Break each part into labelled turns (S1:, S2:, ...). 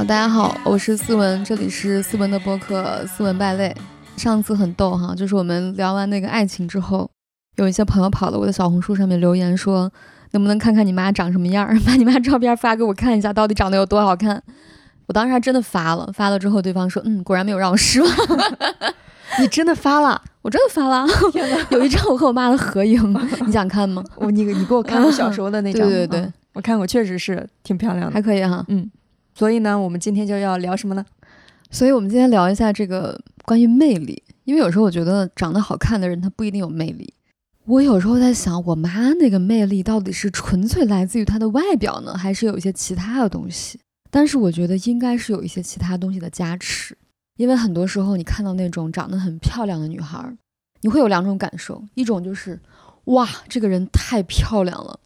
S1: 好，大家好，我是思文，这里是思文的播客《思文败类》。上次很逗哈，就是我们聊完那个爱情之后，有一些朋友跑到我的小红书上面留言说，能不能看看你妈长什么样儿，把你妈照片发给我看一下，到底长得有多好看。我当时还真的发了，发了之后对方说，嗯，果然没有让我失望。
S2: 你真的发了？
S1: 我真的发了。有一张我和我妈的合影，你想看吗？
S2: 我你你给我看我小时候的那张，
S1: 对对对，
S2: 我看过，确实是挺漂亮的，
S1: 还可以哈，
S2: 嗯。所以呢，我们今天就要聊什么呢？
S1: 所以我们今天聊一下这个关于魅力，因为有时候我觉得长得好看的人他不一定有魅力。我有时候在想，我妈那个魅力到底是纯粹来自于她的外表呢，还是有一些其他的东西？但是我觉得应该是有一些其他东西的加持，因为很多时候你看到那种长得很漂亮的女孩，你会有两种感受，一种就是哇，这个人太漂亮了，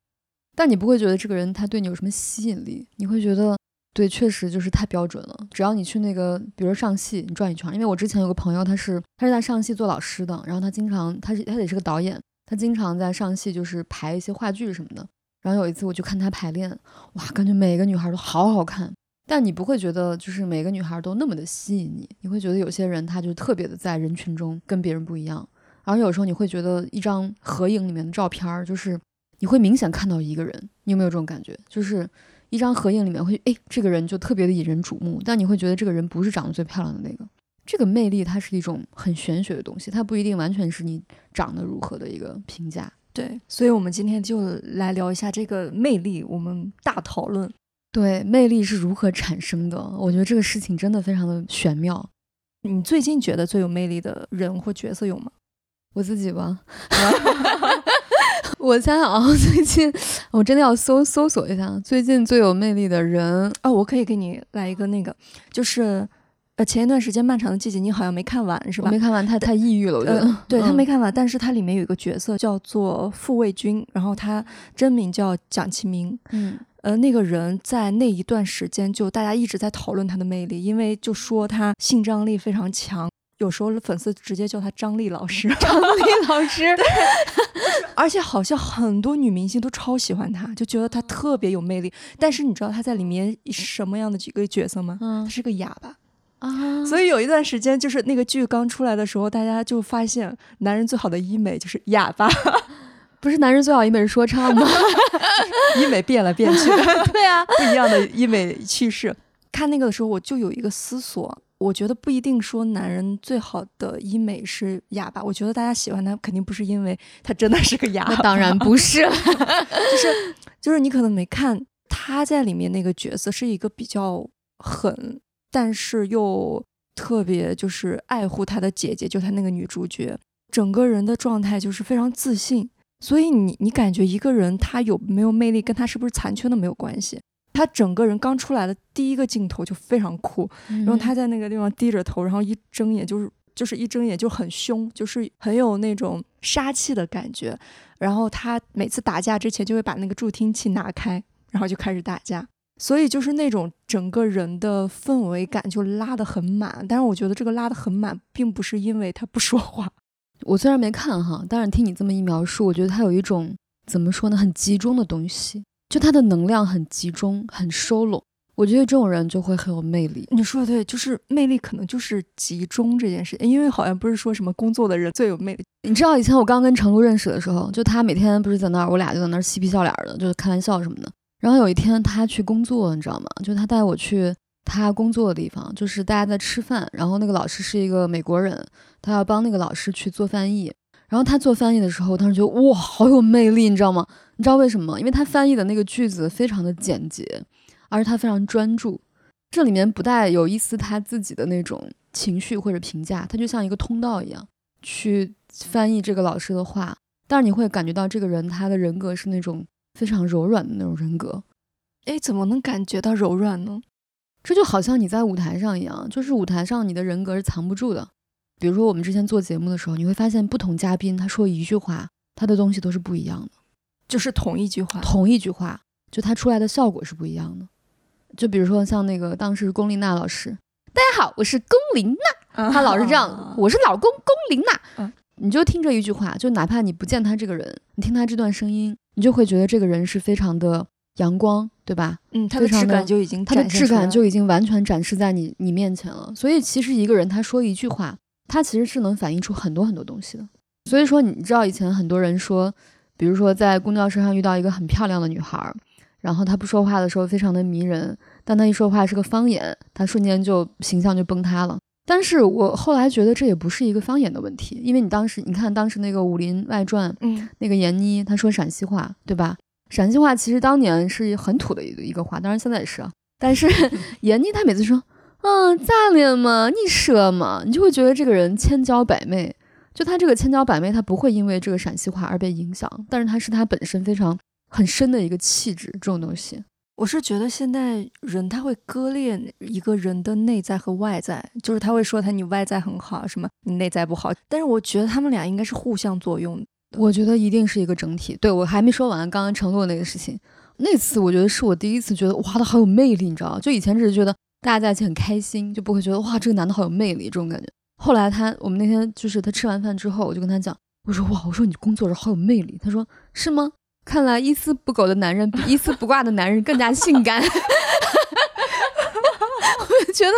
S1: 但你不会觉得这个人他对你有什么吸引力，你会觉得。对，确实就是太标准了。只要你去那个，比如说上戏，你转一圈。因为我之前有个朋友，他是他是在上戏做老师的，然后他经常他是他也是个导演，他经常在上戏就是排一些话剧什么的。然后有一次我去看他排练，哇，感觉每个女孩都好好看，但你不会觉得就是每个女孩都那么的吸引你，你会觉得有些人他就特别的在人群中跟别人不一样。而有时候你会觉得一张合影里面的照片儿，就是你会明显看到一个人，你有没有这种感觉？就是。一张合影里面会，哎，这个人就特别的引人瞩目，但你会觉得这个人不是长得最漂亮的那个。这个魅力它是一种很玄学的东西，它不一定完全是你长得如何的一个评价。
S2: 对，所以我们今天就来聊一下这个魅力，我们大讨论。
S1: 对，魅力是如何产生的？我觉得这个事情真的非常的玄妙。
S2: 你最近觉得最有魅力的人或角色有吗？
S1: 我自己吧。我猜啊，最近我真的要搜搜索一下最近最有魅力的人
S2: 啊！我可以给你来一个那个，就是呃，前一段时间《漫长的季节》，你好像没看完是吧？
S1: 没看完，太太抑郁了，我觉得。
S2: 对他没看完，但是他里面有一个角色叫做傅卫军，然后他真名叫蒋奇明。
S1: 嗯，
S2: 呃，那个人在那一段时间就大家一直在讨论他的魅力，因为就说他性张力非常强。有时候粉丝直接叫他张丽老师，
S1: 张丽老师，
S2: 对，而且好像很多女明星都超喜欢他，就觉得他特别有魅力。但是你知道他在里面什么样的几个角色吗？
S1: 嗯，
S2: 他是个哑巴
S1: 啊。
S2: 所以有一段时间，就是那个剧刚出来的时候，大家就发现男人最好的医美就是哑巴，
S1: 不是男人最好医美是说唱吗？
S2: 医美变了变去，
S1: 对啊，
S2: 不一样的医美趋势。看那个的时候，我就有一个思索。我觉得不一定说男人最好的医美是哑巴，我觉得大家喜欢他肯定不是因为他真的是个哑巴，
S1: 当然不是，
S2: 就是就是你可能没看他在里面那个角色是一个比较狠，但是又特别就是爱护他的姐姐，就他那个女主角，整个人的状态就是非常自信，所以你你感觉一个人他有没有魅力跟他是不是残缺的没有关系。他整个人刚出来的第一个镜头就非常酷，然后他在那个地方低着头，然后一睁眼就是就是一睁眼就很凶，就是很有那种杀气的感觉。然后他每次打架之前就会把那个助听器拿开，然后就开始打架。所以就是那种整个人的氛围感就拉得很满。但是我觉得这个拉得很满，并不是因为他不说话。
S1: 我虽然没看哈，但是听你这么一描述，我觉得他有一种怎么说呢，很集中的东西。就他的能量很集中，很收拢，我觉得这种人就会很有魅力。
S2: 你说的对，就是魅力可能就是集中这件事，因为好像不是说什么工作的人最有魅力。
S1: 你知道以前我刚跟程璐认识的时候，就他每天不是在那儿，我俩就在那儿嬉皮笑脸的，就是开玩笑什么的。然后有一天他去工作，你知道吗？就他带我去他工作的地方，就是大家在吃饭，然后那个老师是一个美国人，他要帮那个老师去做翻译。然后他做翻译的时候，当时觉得哇，好有魅力，你知道吗？你知道为什么吗？因为他翻译的那个句子非常的简洁，而且他非常专注，这里面不带有一丝他自己的那种情绪或者评价，他就像一个通道一样去翻译这个老师的话。但是你会感觉到这个人他的人格是那种非常柔软的那种人格。
S2: 哎，怎么能感觉到柔软呢？
S1: 这就好像你在舞台上一样，就是舞台上你的人格是藏不住的。比如说，我们之前做节目的时候，你会发现不同嘉宾他说一句话，他的东西都是不一样的，
S2: 就是同一句话，
S1: 同一句话，就他出来的效果是不一样的。就比如说像那个当时龚琳娜老师，大家好，我是龚琳娜，她老是这样，我是老公龚琳娜，你就听这一句话，就哪怕你不见他这个人，你听他这段声音，你就会觉得这个人是非常的阳光，对吧？
S2: 嗯，他的质感就已经
S1: 他的质感就已经完全展示在你你面前了。所以其实一个人他说一句话，他其实是能反映出很多很多东西的。所以说，你知道以前很多人说，比如说在公交车上遇到一个很漂亮的女孩，然后她不说话的时候非常的迷人，但她一说话是个方言，她瞬间就形象就崩塌了。但是我后来觉得这也不是一个方言的问题，因为你当时你看当时那个《武林外传》，
S2: 嗯，
S1: 那个闫妮她说陕西话，对吧？陕西话其实当年是很土的一个一个话，当然现在也是啊。但是 闫妮她每次说，嗯，咋了嘛？你说嘛？你就会觉得这个人千娇百媚。就他这个千娇百媚，他不会因为这个陕西话而被影响，但是他是他本身非常很深的一个气质，这种东西。
S2: 我是觉得现在人他会割裂一个人的内在和外在，就是他会说他你外在很好，什么你内在不好，但是我觉得他们俩应该是互相作用。
S1: 我觉得一定是一个整体。对我还没说完，刚刚承诺那个事情，那次我觉得是我第一次觉得哇，他好有魅力，你知道就以前只是觉得大家在一起很开心，就不会觉得哇，这个男的好有魅力这种感觉。后来他，我们那天就是他吃完饭之后，我就跟他讲，我说哇，我说你工作时好有魅力。他说是吗？看来一丝不苟的男人比 一丝不挂的男人更加性感。我觉得，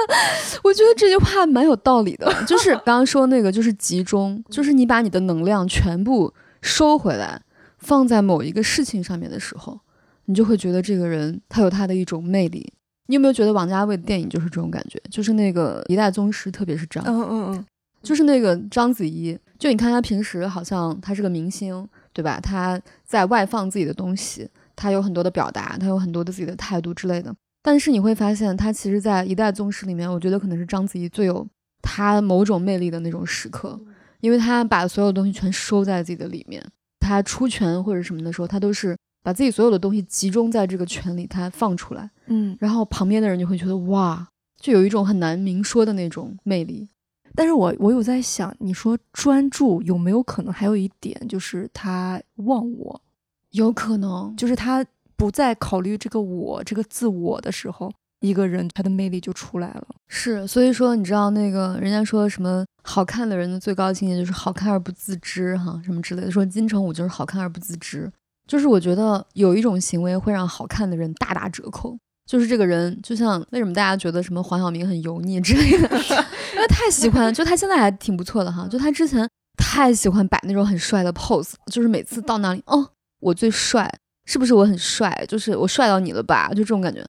S1: 我觉得这句话蛮有道理的。就是刚刚说那个，就是集中，就是你把你的能量全部收回来，放在某一个事情上面的时候，你就会觉得这个人他有他的一种魅力。你有没有觉得王家卫的电影就是这种感觉？就是那个一代宗师，特别是这样，
S2: 嗯嗯嗯，
S1: 就是那个章子怡。就你看她平时好像她是个明星，对吧？她在外放自己的东西，她有很多的表达，她有很多的自己的态度之类的。但是你会发现，她其实，在一代宗师里面，我觉得可能是章子怡最有她某种魅力的那种时刻，因为她把所有东西全收在自己的里面。她出拳或者什么的时候，她都是。把自己所有的东西集中在这个圈里，他放出来，
S2: 嗯，
S1: 然后旁边的人就会觉得哇，就有一种很难明说的那种魅力。
S2: 但是我我有在想，你说专注有没有可能还有一点就是他忘我？
S1: 有可能，
S2: 就是他不再考虑这个我这个自我的时候，一个人他的魅力就出来了。
S1: 是，所以说你知道那个人家说什么好看的人的最高境界就是好看而不自知，哈，什么之类的，说金城武就是好看而不自知。就是我觉得有一种行为会让好看的人大打折扣，就是这个人，就像为什么大家觉得什么黄晓明很油腻之类的，因为太喜欢，就他现在还挺不错的哈，就他之前太喜欢摆那种很帅的 pose，就是每次到那里，哦，我最帅，是不是我很帅？就是我帅到你了吧？就这种感觉，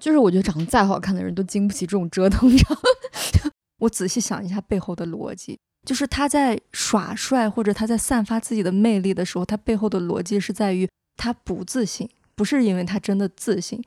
S1: 就是我觉得长得再好看的人都经不起这种折腾，你知道吗？
S2: 我仔细想一下背后的逻辑。就是他在耍帅或者他在散发自己的魅力的时候，他背后的逻辑是在于他不自信，不是因为他真的自信。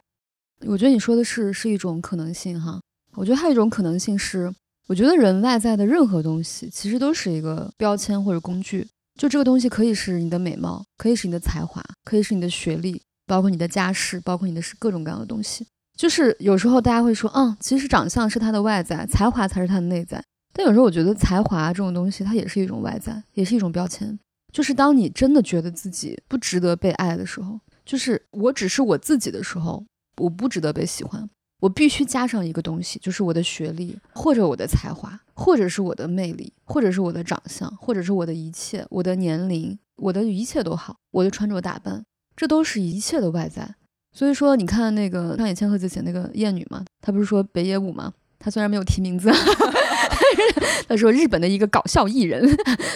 S1: 我觉得你说的是是一种可能性哈。我觉得还有一种可能性是，我觉得人外在的任何东西其实都是一个标签或者工具。就这个东西可以是你的美貌，可以是你的才华，可以是你的学历，包括你的家世，包括你的是各种各样的东西。就是有时候大家会说，嗯，其实长相是他的外在，才华才是他的内在。但有时候我觉得才华这种东西，它也是一种外在，也是一种标签。就是当你真的觉得自己不值得被爱的时候，就是我只是我自己的时候，我不值得被喜欢。我必须加上一个东西，就是我的学历，或者我的才华，或者是我的魅力，或者是我的长相，或者是我的一切，我的年龄，我的一切都好，我的穿着打扮，这都是一切的外在。所以说，你看那个上野千鹤子写那个艳女嘛，她不是说北野武吗？她虽然没有提名字。他说日本的一个搞笑艺人，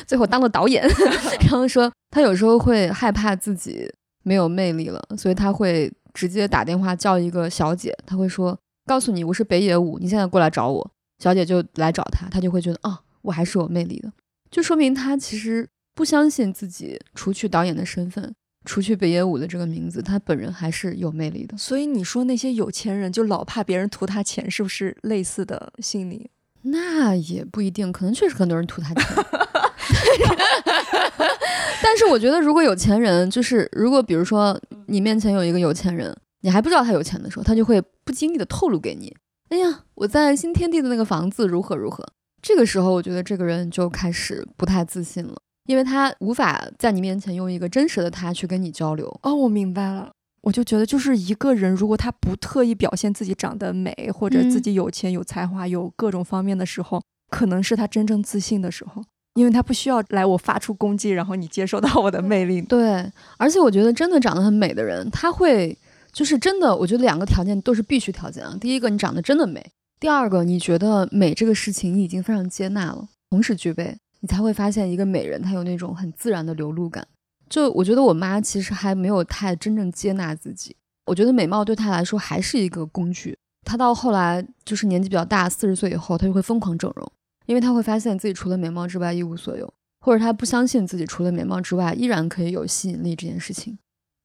S1: 最后当了导演。然后说他有时候会害怕自己没有魅力了，所以他会直接打电话叫一个小姐，他会说：“告诉你我是北野武，你现在过来找我。”小姐就来找他，他就会觉得啊，我还是有魅力的，就说明他其实不相信自己，除去导演的身份，除去北野武的这个名字，他本人还是有魅力的。
S2: 所以你说那些有钱人就老怕别人图他钱，是不是类似的心理？
S1: 那也不一定，可能确实很多人图他钱。但是我觉得，如果有钱人，就是如果比如说你面前有一个有钱人，你还不知道他有钱的时候，他就会不经意的透露给你：“哎呀，我在新天地的那个房子如何如何。”这个时候，我觉得这个人就开始不太自信了，因为他无法在你面前用一个真实的他去跟你交流。
S2: 哦，我明白了。我就觉得，就是一个人，如果他不特意表现自己长得美，或者自己有钱、有才华、有各种方面的时候，可能是他真正自信的时候，因为他不需要来我发出攻击，然后你接受到我的魅力。
S1: 对，而且我觉得真的长得很美的人，他会就是真的，我觉得两个条件都是必须条件啊。第一个，你长得真的美；第二个，你觉得美这个事情你已经非常接纳了，同时具备，你才会发现一个美人她有那种很自然的流露感。就我觉得我妈其实还没有太真正接纳自己，我觉得美貌对她来说还是一个工具。她到后来就是年纪比较大，四十岁以后，她就会疯狂整容，因为她会发现自己除了美貌之外一无所有，或者她不相信自己除了美貌之外依然可以有吸引力这件事情。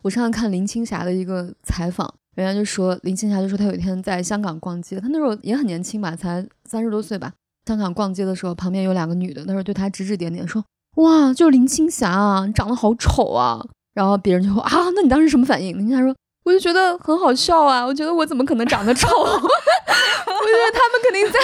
S1: 我上次看林青霞的一个采访，人家就说林青霞就说她有一天在香港逛街，她那时候也很年轻吧，才三十多岁吧。香港逛街的时候，旁边有两个女的，那时候对她指指点点，说：“哇，就是林青霞啊，长得好丑啊。”然后别人就说：“啊，那你当时什么反应？”林青霞说：“我就觉得很好笑啊，我觉得我怎么可能长得丑？我觉得他们肯定在，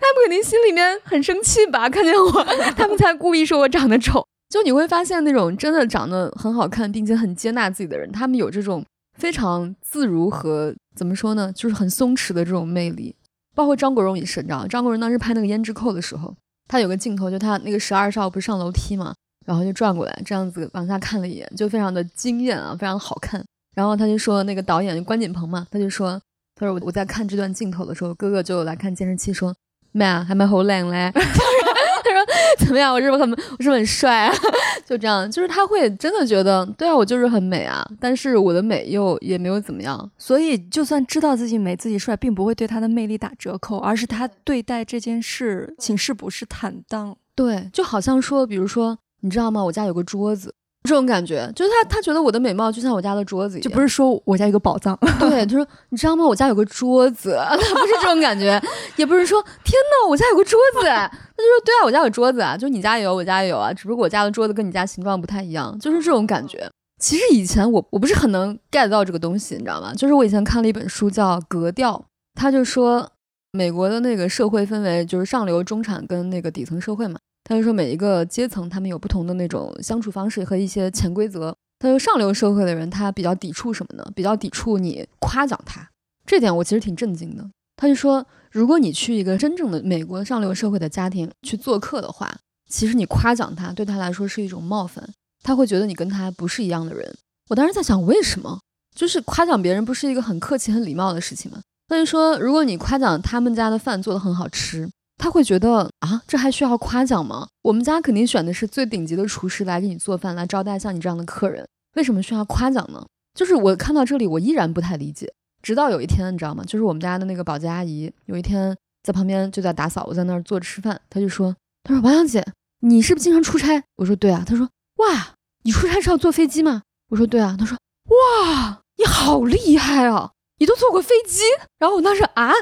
S1: 他们肯定心里面很生气吧，看见我，他们才故意说我长得丑。”就你会发现，那种真的长得很好看，并且很接纳自己的人，他们有这种非常自如和怎么说呢，就是很松弛的这种魅力。包括张国荣也是，你知道，张国荣当时拍那个《胭脂扣》的时候，他有个镜头，就他那个十二少不是上楼梯嘛，然后就转过来，这样子往下看了一眼，就非常的惊艳啊，非常好看。然后他就说，那个导演关锦鹏嘛，他就说，他说我我在看这段镜头的时候，哥哥就来看监视器说，妹啊，还蛮好冷嘞。：“怎么样？我是不是很，我是不是很帅啊？就这样，就是他会真的觉得，对啊，我就是很美啊。但是我的美又也没有怎么样，
S2: 所以就算知道自己美、自己帅，并不会对他的魅力打折扣，而是他对待这件事情是不是坦荡？
S1: 对，就好像说，比如说，你知道吗？我家有个桌子。”这种感觉就是他，他觉得我的美貌就像我家的桌子一样，
S2: 就不是说我家有个宝藏。
S1: 对，就是你知道吗？我家有个桌子，他不是这种感觉，也不是说天哪，我家有个桌子，他就说对啊，我家有桌子啊，就你家也有，我家也有啊，只不过我家的桌子跟你家形状不太一样，就是这种感觉。其实以前我我不是很能 get 到这个东西，你知道吗？就是我以前看了一本书叫《格调》，他就说美国的那个社会分为就是上流、中产跟那个底层社会嘛。他就说每一个阶层，他们有不同的那种相处方式和一些潜规则。他说上流社会的人，他比较抵触什么呢？比较抵触你夸奖他。这点我其实挺震惊的。他就说，如果你去一个真正的美国上流社会的家庭去做客的话，其实你夸奖他，对他来说是一种冒犯，他会觉得你跟他不是一样的人。我当时在想，为什么？就是夸奖别人不是一个很客气、很礼貌的事情吗？他就说，如果你夸奖他们家的饭做的很好吃。他会觉得啊，这还需要夸奖吗？我们家肯定选的是最顶级的厨师来给你做饭，来招待像你这样的客人，为什么需要夸奖呢？就是我看到这里，我依然不太理解。直到有一天，你知道吗？就是我们家的那个保洁阿姨，有一天在旁边就在打扫，我在那儿坐着吃饭，她就说：“她说王小姐，你是不是经常出差？”我说：“对啊。”她说：“哇，你出差是要坐飞机吗？”我说：“对啊。”她说：“哇，你好厉害啊！”你都坐过飞机，然后我当时啊，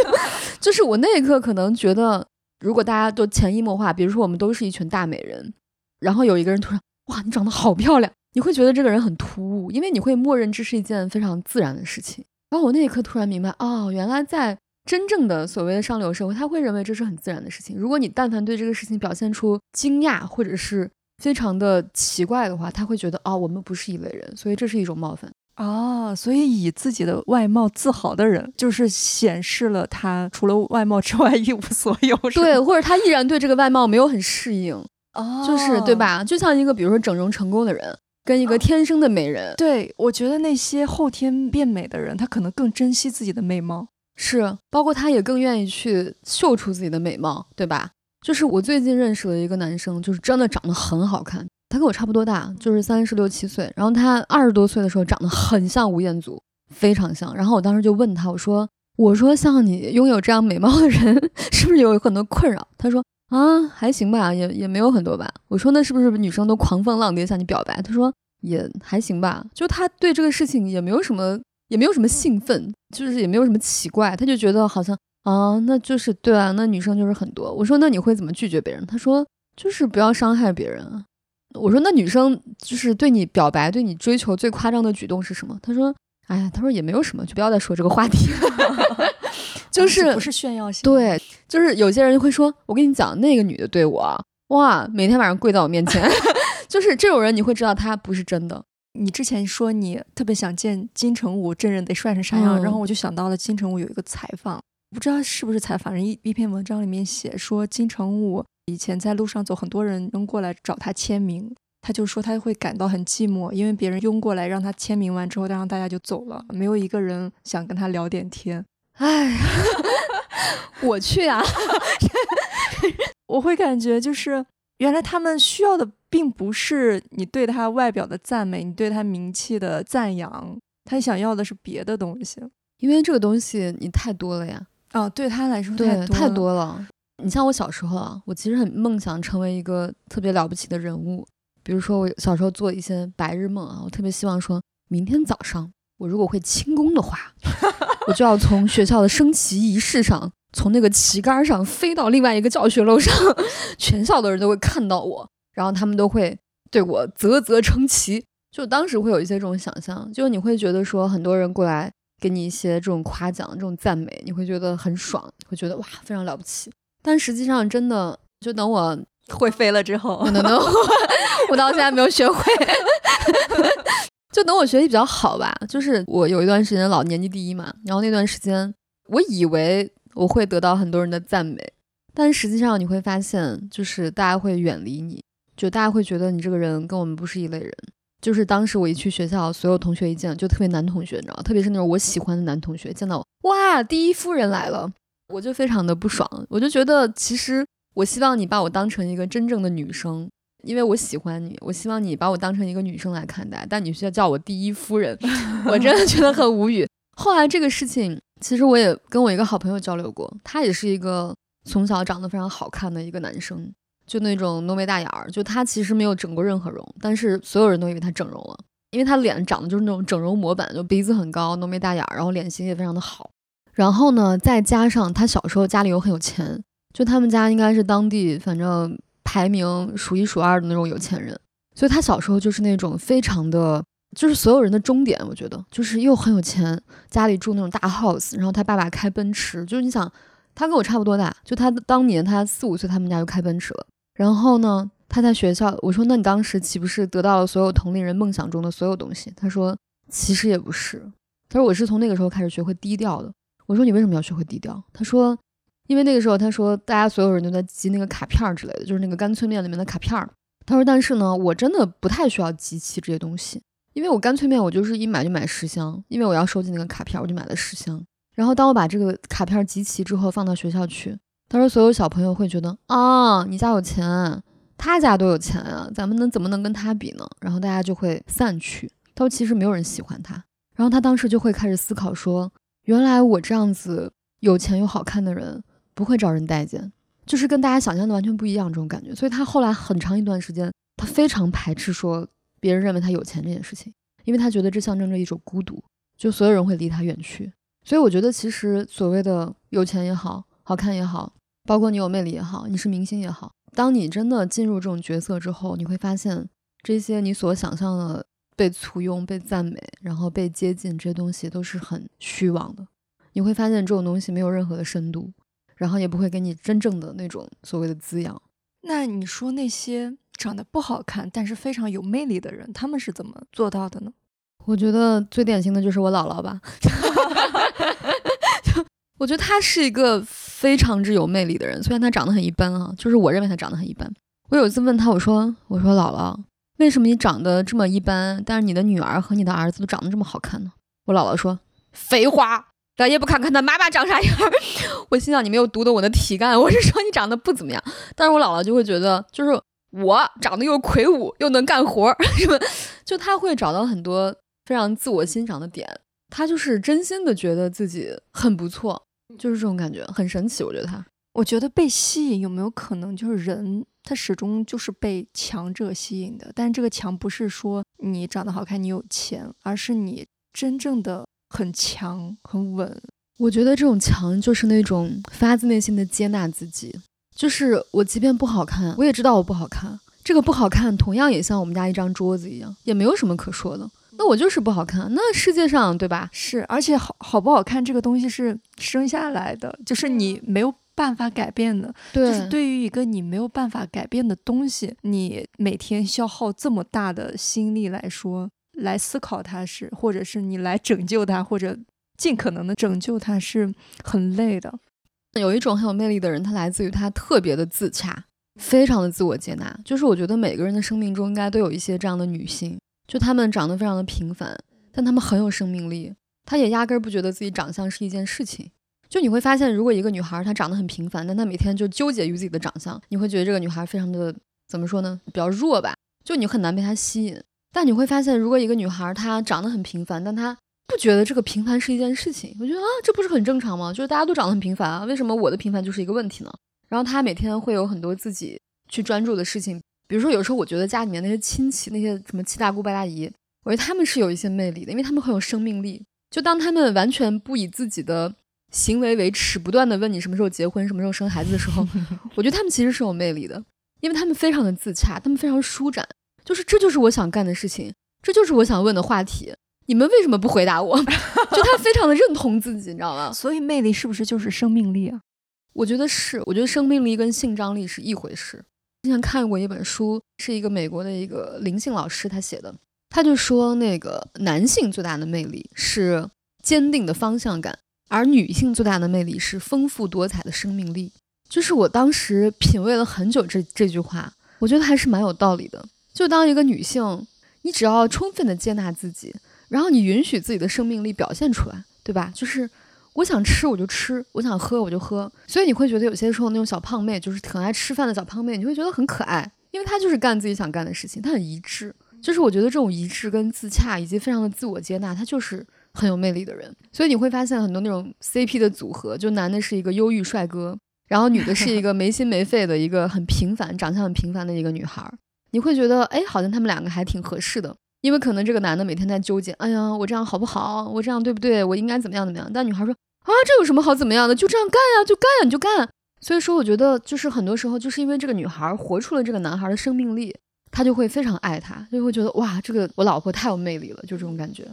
S1: 就是我那一刻可能觉得，如果大家都潜移默化，比如说我们都是一群大美人，然后有一个人突然哇，你长得好漂亮，你会觉得这个人很突兀，因为你会默认这是一件非常自然的事情。然后我那一刻突然明白，哦，原来在真正的所谓的上流社会，他会认为这是很自然的事情。如果你但凡对这个事情表现出惊讶或者是非常的奇怪的话，他会觉得哦，我们不是一类人，所以这是一种冒犯。
S2: 哦，所以以自己的外貌自豪的人，就是显示了他除了外貌之外 一无所有。
S1: 对，或者他依然对这个外貌没有很适应。
S2: 哦，
S1: 就是对吧？就像一个比如说整容成功的人，跟一个天生的美人。
S2: 对，我觉得那些后天变美的人，他可能更珍惜自己的美貌，
S1: 是，包括他也更愿意去秀出自己的美貌，对吧？就是我最近认识了一个男生，就是真的长得很好看。他跟我差不多大，就是三十六七岁。然后他二十多岁的时候长得很像吴彦祖，非常像。然后我当时就问他，我说：“我说像你拥有这样美貌的人，是不是有很多困扰？”他说：“啊，还行吧，也也没有很多吧。”我说：“那是不是女生都狂风浪蝶向你表白？”他说：“也还行吧。”就他对这个事情也没有什么，也没有什么兴奋，就是也没有什么奇怪，他就觉得好像啊，那就是对啊，那女生就是很多。我说：“那你会怎么拒绝别人？”他说：“就是不要伤害别人啊。”我说那女生就是对你表白、对你追求最夸张的举动是什么？他说：“哎呀，他说也没有什么，就不要再说这个话题了。”就是
S2: 不是炫耀型？
S1: 对，就是有些人会说：“我跟你讲，那个女的对我哇，每天晚上跪在我面前。”就是这种人，你会知道他不是真的。
S2: 你之前说你特别想见金城武真人得帅成啥样，然后我就想到了金城武有一个采访，不知道是不是采访，人一一篇文章里面写说金城武。以前在路上走，很多人扔过来找他签名，他就说他会感到很寂寞，因为别人拥过来让他签名完之后，然后大家就走了，没有一个人想跟他聊点天。
S1: 哎，我去啊！
S2: 我会感觉就是原来他们需要的并不是你对他外表的赞美，你对他名气的赞扬，他想要的是别的东西。
S1: 因为这个东西你太多了呀。
S2: 哦，对他来说
S1: 对
S2: 太
S1: 多了。你像我小时候啊，我其实很梦想成为一个特别了不起的人物。比如说，我小时候做一些白日梦啊，我特别希望说，明天早上我如果会轻功的话，我就要从学校的升旗仪式上，从那个旗杆上飞到另外一个教学楼上，全校的人都会看到我，然后他们都会对我啧啧称奇。就当时会有一些这种想象，就你会觉得说，很多人过来给你一些这种夸奖、这种赞美，你会觉得很爽，会觉得哇，非常了不起。但实际上，真的就等我
S2: 会飞了之后，
S1: 等等。我到现在没有学会，就等我学习比较好吧。就是我有一段时间老年级第一嘛，然后那段时间我以为我会得到很多人的赞美，但实际上你会发现，就是大家会远离你，就大家会觉得你这个人跟我们不是一类人。就是当时我一去学校，所有同学一见就特别男同学，你知道吗？特别是那种我喜欢的男同学，见到我，哇，第一夫人来了，我就非常的不爽，我就觉得其实我希望你把我当成一个真正的女生。因为我喜欢你，我希望你把我当成一个女生来看待，但你需要叫我第一夫人，我真的觉得很无语。后来这个事情，其实我也跟我一个好朋友交流过，他也是一个从小长得非常好看的一个男生，就那种浓眉大眼儿，就他其实没有整过任何容，但是所有人都以为他整容了，因为他脸长得就是那种整容模板，就鼻子很高，浓眉大眼儿，然后脸型也非常的好。然后呢，再加上他小时候家里又很有钱，就他们家应该是当地反正。排名数一数二的那种有钱人，所以他小时候就是那种非常的，就是所有人的终点。我觉得就是又很有钱，家里住那种大 house，然后他爸爸开奔驰，就是你想，他跟我差不多大，就他当年他四五岁，他们家就开奔驰了。然后呢，他在学校，我说那你当时岂不是得到了所有同龄人梦想中的所有东西？他说其实也不是，他说我是从那个时候开始学会低调的。我说你为什么要学会低调？他说。因为那个时候，他说大家所有人都在集那个卡片之类的，就是那个干脆面里面的卡片。他说，但是呢，我真的不太需要集齐这些东西，因为我干脆面我就是一买就买十箱，因为我要收集那个卡片，我就买了十箱。然后当我把这个卡片集齐之后放到学校去，他说所有小朋友会觉得啊，你家有钱，他家多有钱啊，咱们能怎么能跟他比呢？然后大家就会散去。他说其实没有人喜欢他。然后他当时就会开始思考说，原来我这样子有钱又好看的人。不会招人待见，就是跟大家想象的完全不一样这种感觉。所以他后来很长一段时间，他非常排斥说别人认为他有钱这件事情，因为他觉得这象征着一种孤独，就所有人会离他远去。所以我觉得其实所谓的有钱也好，好看也好，包括你有魅力也好，你是明星也好，当你真的进入这种角色之后，你会发现这些你所想象的被簇拥、被赞美，然后被接近这些东西都是很虚妄的。你会发现这种东西没有任何的深度。然后也不会给你真正的那种所谓的滋养。
S2: 那你说那些长得不好看但是非常有魅力的人，他们是怎么做到的呢？
S1: 我觉得最典型的就是我姥姥吧。我觉得她是一个非常之有魅力的人，虽然她长得很一般啊，就是我认为她长得很一般。我有一次问她，我说：“我说姥姥，为什么你长得这么一般，但是你的女儿和你的儿子都长得这么好看呢？”我姥姥说：“废话。”咱也不看看他妈妈长啥样，我心想你没有读懂我的题干，我是说你长得不怎么样。但是我姥姥就会觉得，就是我长得又魁梧又能干活，是吧？就他会找到很多非常自我欣赏的点，他就是真心的觉得自己很不错，就是这种感觉很神奇。我觉得他，
S2: 我觉得被吸引有没有可能就是人他始终就是被强者吸引的，但是这个强不是说你长得好看你有钱，而是你真正的。很强，很稳。
S1: 我觉得这种强就是那种发自内心的接纳自己。就是我即便不好看，我也知道我不好看。这个不好看，同样也像我们家一张桌子一样，也没有什么可说的。那我就是不好看。那世界上，对吧？
S2: 是，而且好好不好看这个东西是生下来的，就是你没有办法改变的。
S1: 对，
S2: 就是对于一个你没有办法改变的东西，你每天消耗这么大的心力来说。来思考它是，或者是你来拯救它，或者尽可能的拯救它是很累的。
S1: 有一种很有魅力的人，他来自于他特别的自洽，非常的自我接纳。就是我觉得每个人的生命中应该都有一些这样的女性，就她们长得非常的平凡，但她们很有生命力。她也压根儿不觉得自己长相是一件事情。就你会发现，如果一个女孩她长得很平凡，但她每天就纠结于自己的长相，你会觉得这个女孩非常的怎么说呢？比较弱吧。就你很难被她吸引。但你会发现，如果一个女孩她长得很平凡，但她不觉得这个平凡是一件事情，我觉得啊，这不是很正常吗？就是大家都长得很平凡啊，为什么我的平凡就是一个问题呢？然后她每天会有很多自己去专注的事情，比如说有时候我觉得家里面那些亲戚，那些什么七大姑八大姨，我觉得他们是有一些魅力的，因为他们很有生命力。就当他们完全不以自己的行为维持，不断的问你什么时候结婚、什么时候生孩子的时候，我觉得他们其实是有魅力的，因为他们非常的自洽，他们非常舒展，就是这就是我想干的事情。这就是我想问的话题，你们为什么不回答我？就他非常的认同自己，你知道吗？
S2: 所以魅力是不是就是生命力啊？
S1: 我觉得是，我觉得生命力跟性张力是一回事。之前看过一本书，是一个美国的一个灵性老师他写的，他就说那个男性最大的魅力是坚定的方向感，而女性最大的魅力是丰富多彩的生命力。就是我当时品味了很久这这句话，我觉得还是蛮有道理的。就当一个女性。你只要充分的接纳自己，然后你允许自己的生命力表现出来，对吧？就是我想吃我就吃，我想喝我就喝。所以你会觉得有些时候那种小胖妹，就是很爱吃饭的小胖妹，你会觉得很可爱，因为她就是干自己想干的事情，她很一致。就是我觉得这种一致跟自洽，以及非常的自我接纳，她就是很有魅力的人。所以你会发现很多那种 CP 的组合，就男的是一个忧郁帅哥，然后女的是一个没心没肺的一个很平凡、长相很平凡的一个女孩。你会觉得，哎，好像他们两个还挺合适的，因为可能这个男的每天在纠结，哎呀，我这样好不好？我这样对不对？我应该怎么样怎么样？但女孩说，啊，这有什么好怎么样的？就这样干呀，就干呀，你就干。所以说，我觉得就是很多时候，就是因为这个女孩活出了这个男孩的生命力，他就会非常爱她，就会觉得哇，这个我老婆太有魅力了，就这种感觉。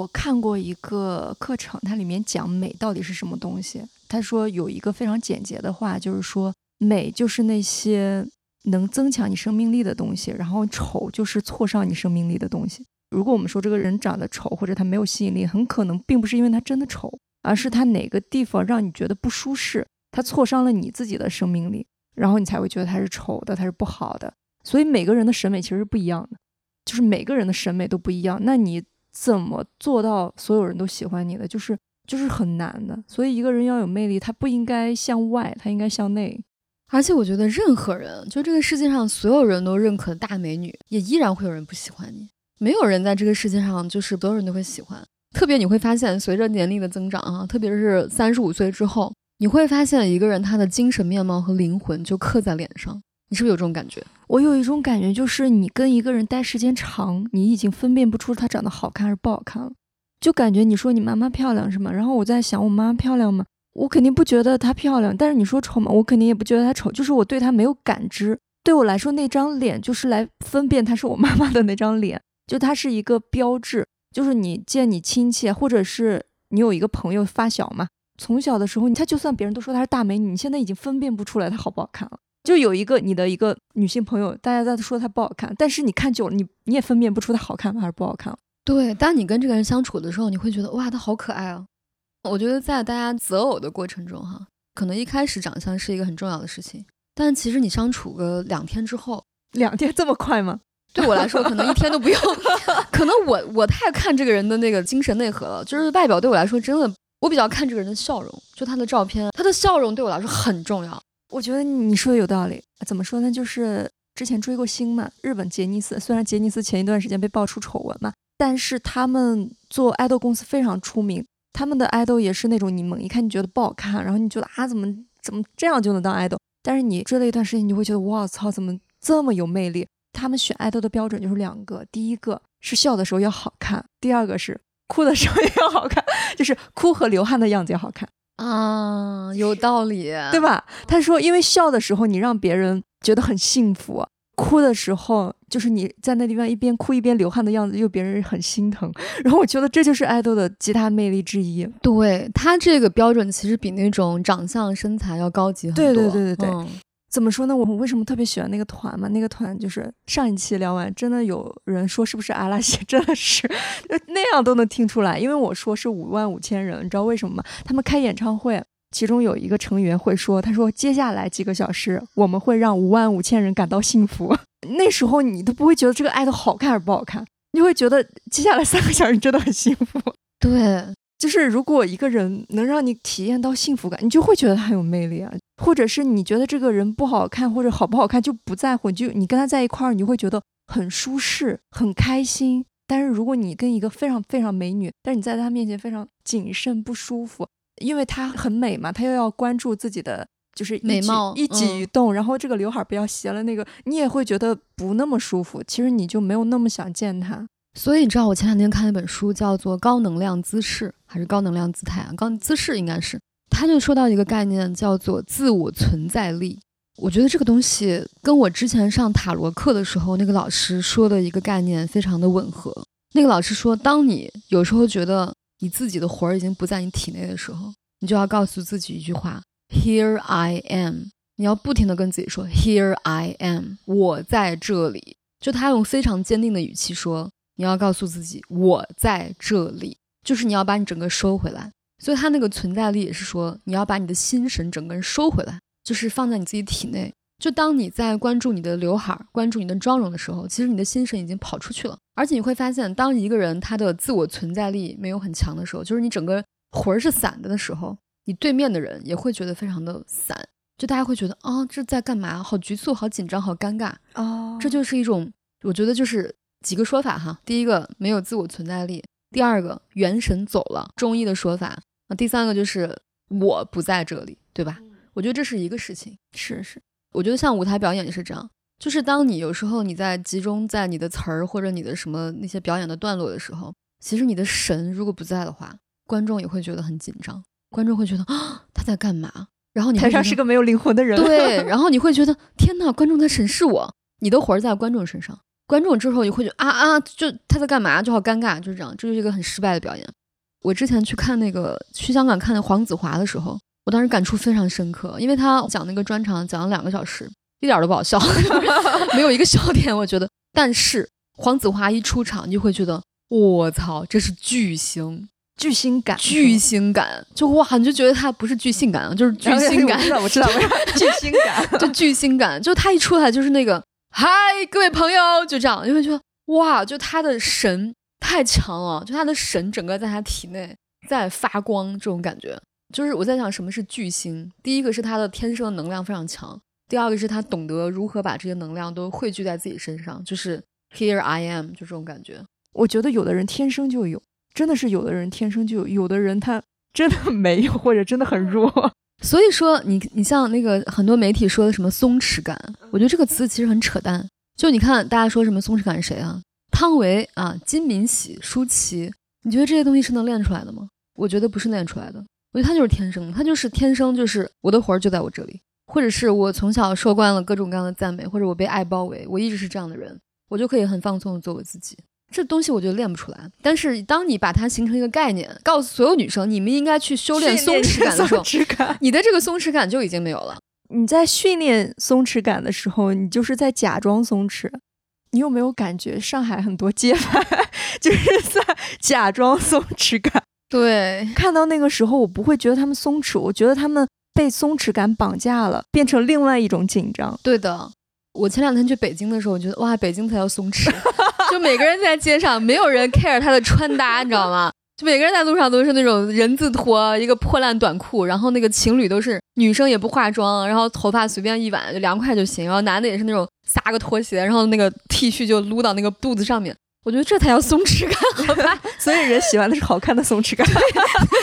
S2: 我看过一个课程，它里面讲美到底是什么东西。他说有一个非常简洁的话，就是说美就是那些。能增强你生命力的东西，然后丑就是挫伤你生命力的东西。如果我们说这个人长得丑，或者他没有吸引力，很可能并不是因为他真的丑，而是他哪个地方让你觉得不舒适，他挫伤了你自己的生命力，然后你才会觉得他是丑的，他是不好的。所以每个人的审美其实是不一样的，就是每个人的审美都不一样。那你怎么做到所有人都喜欢你的？就是就是很难的。所以一个人要有魅力，他不应该向外，他应该向内。
S1: 而且我觉得，任何人，就这个世界上所有人都认可的大美女，也依然会有人不喜欢你。没有人在这个世界上就是所有人都会喜欢。特别你会发现，随着年龄的增长啊，特别是三十五岁之后，你会发现一个人他的精神面貌和灵魂就刻在脸上。你是不是有这种感觉？
S2: 我有一种感觉，就是你跟一个人待时间长，你已经分辨不出他长得好看还是不好看了。就感觉你说你妈妈漂亮是吗？然后我在想，我妈妈漂亮吗？我肯定不觉得她漂亮，但是你说丑吗？我肯定也不觉得她丑，就是我对她没有感知。对我来说，那张脸就是来分辨她是我妈妈的那张脸，就它是一个标志。就是你见你亲戚，或者是你有一个朋友发小嘛，从小的时候，她就算别人都说她是大美女，你现在已经分辨不出来她好不好看了。就有一个你的一个女性朋友，大家在说她不好看，但是你看久了，你你也分辨不出她好看还是不好看了。
S1: 对，当你跟这个人相处的时候，你会觉得哇，她好可爱啊。我觉得在大家择偶的过程中，哈，可能一开始长相是一个很重要的事情，但其实你相处个两天之后，
S2: 两天这么快吗？
S1: 对我来说，可能一天都不用。可能我我太看这个人的那个精神内核了，就是外表对我来说真的，我比较看这个人的笑容，就他的照片，他的笑容对我来说很重要。
S2: 我觉得你说的有道理。怎么说呢？就是之前追过星嘛，日本杰尼斯，虽然杰尼斯前一段时间被爆出丑闻嘛，但是他们做爱豆公司非常出名。他们的爱豆也是那种你猛一看你觉得不好看，然后你觉得啊怎么怎么这样就能当爱豆？但是你追了一段时间，你就会觉得哇操怎么这么有魅力？他们选爱豆的标准就是两个，第一个是笑的时候要好看，第二个是哭的时候 也要好看，就是哭和流汗的样子要好看
S1: 啊，有道理，
S2: 对吧？他说，因为笑的时候你让别人觉得很幸福。哭的时候，就是你在那地方一边哭一边流汗的样子，又别人很心疼。然后我觉得这就是爱豆的极大魅力之一。
S1: 对他这个标准，其实比那种长相身材要高级很多。
S2: 对对对对对。怎么说呢？我们为什么特别喜欢那个团嘛？那个团就是上一期聊完，真的有人说是不是阿拉西？真的是那样都能听出来。因为我说是五万五千人，你知道为什么吗？他们开演唱会，其中有一个成员会说：“他说接下来几个小时，我们会让五万五千人感到幸福。”那时候你都不会觉得这个爱豆好看还是不好看，你会觉得接下来三个小时真的很幸福。
S1: 对，
S2: 就是如果一个人能让你体验到幸福感，你就会觉得他很有魅力啊。或者是你觉得这个人不好看或者好不好看就不在乎，就你跟他在一块儿，你会觉得很舒适、很开心。但是如果你跟一个非常非常美女，但是你在她面前非常谨慎、不舒服。因为她很美嘛，她又要关注自己的就是
S1: 美貌
S2: 一举一动，然后这个刘海不要斜了，那个你也会觉得不那么舒服。其实你就没有那么想见她。
S1: 所以你知道，我前两天看一本书，叫做《高能量姿势》还是《高能量姿态》啊？高姿势应该是，他就说到一个概念，叫做自我存在力。我觉得这个东西跟我之前上塔罗课的时候那个老师说的一个概念非常的吻合。那个老师说，当你有时候觉得你自己的魂儿已经不在你体内的时候，你就要告诉自己一句话：Here I am。你要不停的跟自己说：Here I am，我在这里。就他用非常坚定的语气说：你要告诉自己，我在这里。就是你要把你整个收回来。所以他那个存在力也是说，你要把你的心神整个人收回来，就是放在你自己体内。就当你在关注你的刘海、关注你的妆容的时候，其实你的心神已经跑出去了。而且你会发现，当一个人他的自我存在力没有很强的时候，就是你整个魂儿是散的的时候，你对面的人也会觉得非常的散。就大家会觉得啊，这在干嘛？好局促，好紧张，好尴尬。
S2: 哦，
S1: 这就是一种，我觉得就是几个说法哈。第一个没有自我存在力，第二个元神走了，中医的说法啊。第三个就是我不在这里，对吧？我觉得这是一个事情。
S2: 是是。
S1: 我觉得像舞台表演也是这样，就是当你有时候你在集中在你的词儿或者你的什么那些表演的段落的时候，其实你的神如果不在的话，观众也会觉得很紧张，观众会觉得啊他在干嘛？然后你
S2: 台上是个没有灵魂的人，
S1: 对，然后你会觉得天呐，观众在审视我，你的魂儿在观众身上，观众之后你会觉得啊啊，就他在干嘛？就好尴尬，就是这样，这就是一个很失败的表演。我之前去看那个去香港看那黄子华的时候。我当时感触非常深刻，因为他讲那个专场讲了两个小时，一点都不好笑，没有一个笑点，我觉得。但是黄子华一出场，你就会觉得我操，这是巨星，
S2: 巨星感，
S1: 巨星感，就哇，你就觉得他不是巨性感，就是巨星感。
S2: 我知道，我知道，巨星感，
S1: 就巨星感，就他一出来就是那个嗨，各位朋友，就这样，你会觉得哇，就他的神太强了，就他的神整个在他体内在发光，这种感觉。就是我在想什么是巨星，第一个是他的天生能量非常强，第二个是他懂得如何把这些能量都汇聚在自己身上，就是 Here I am，就这种感觉。
S2: 我觉得有的人天生就有，真的是有的人天生就有，有的人他真的没有，或者真的很弱。
S1: 所以说，你你像那个很多媒体说的什么松弛感，我觉得这个词其实很扯淡。就你看大家说什么松弛感是谁啊？汤唯啊，金敏喜、舒淇，你觉得这些东西是能练出来的吗？我觉得不是练出来的。我觉得他就是天生的，他就是天生就是我的魂儿就在我这里，或者是我从小受惯了各种各样的赞美，或者我被爱包围，我一直是这样的人，我就可以很放松的做我自己。这东西我觉得练不出来，但是当你把它形成一个概念，告诉所有女生你们应该去修炼松弛感的时候，你的这个松弛感就已经没有了。
S2: 你在训练松弛感的时候，你就是在假装松弛。你有没有感觉上海很多街拍 就是在假装松弛感？
S1: 对，
S2: 看到那个时候，我不会觉得他们松弛，我觉得他们被松弛感绑架了，变成另外一种紧张。
S1: 对的，我前两天去北京的时候，我觉得哇，北京才叫松弛，就每个人在街上，没有人 care 他的穿搭，你知道吗？就每个人在路上都是那种人字拖，一个破烂短裤，然后那个情侣都是女生也不化妆，然后头发随便一挽就凉快就行，然后男的也是那种撒个拖鞋，然后那个 T 恤就撸到那个肚子上面。我觉得这才叫松弛感，好吧？
S2: 所以人喜欢的是好看的松弛感，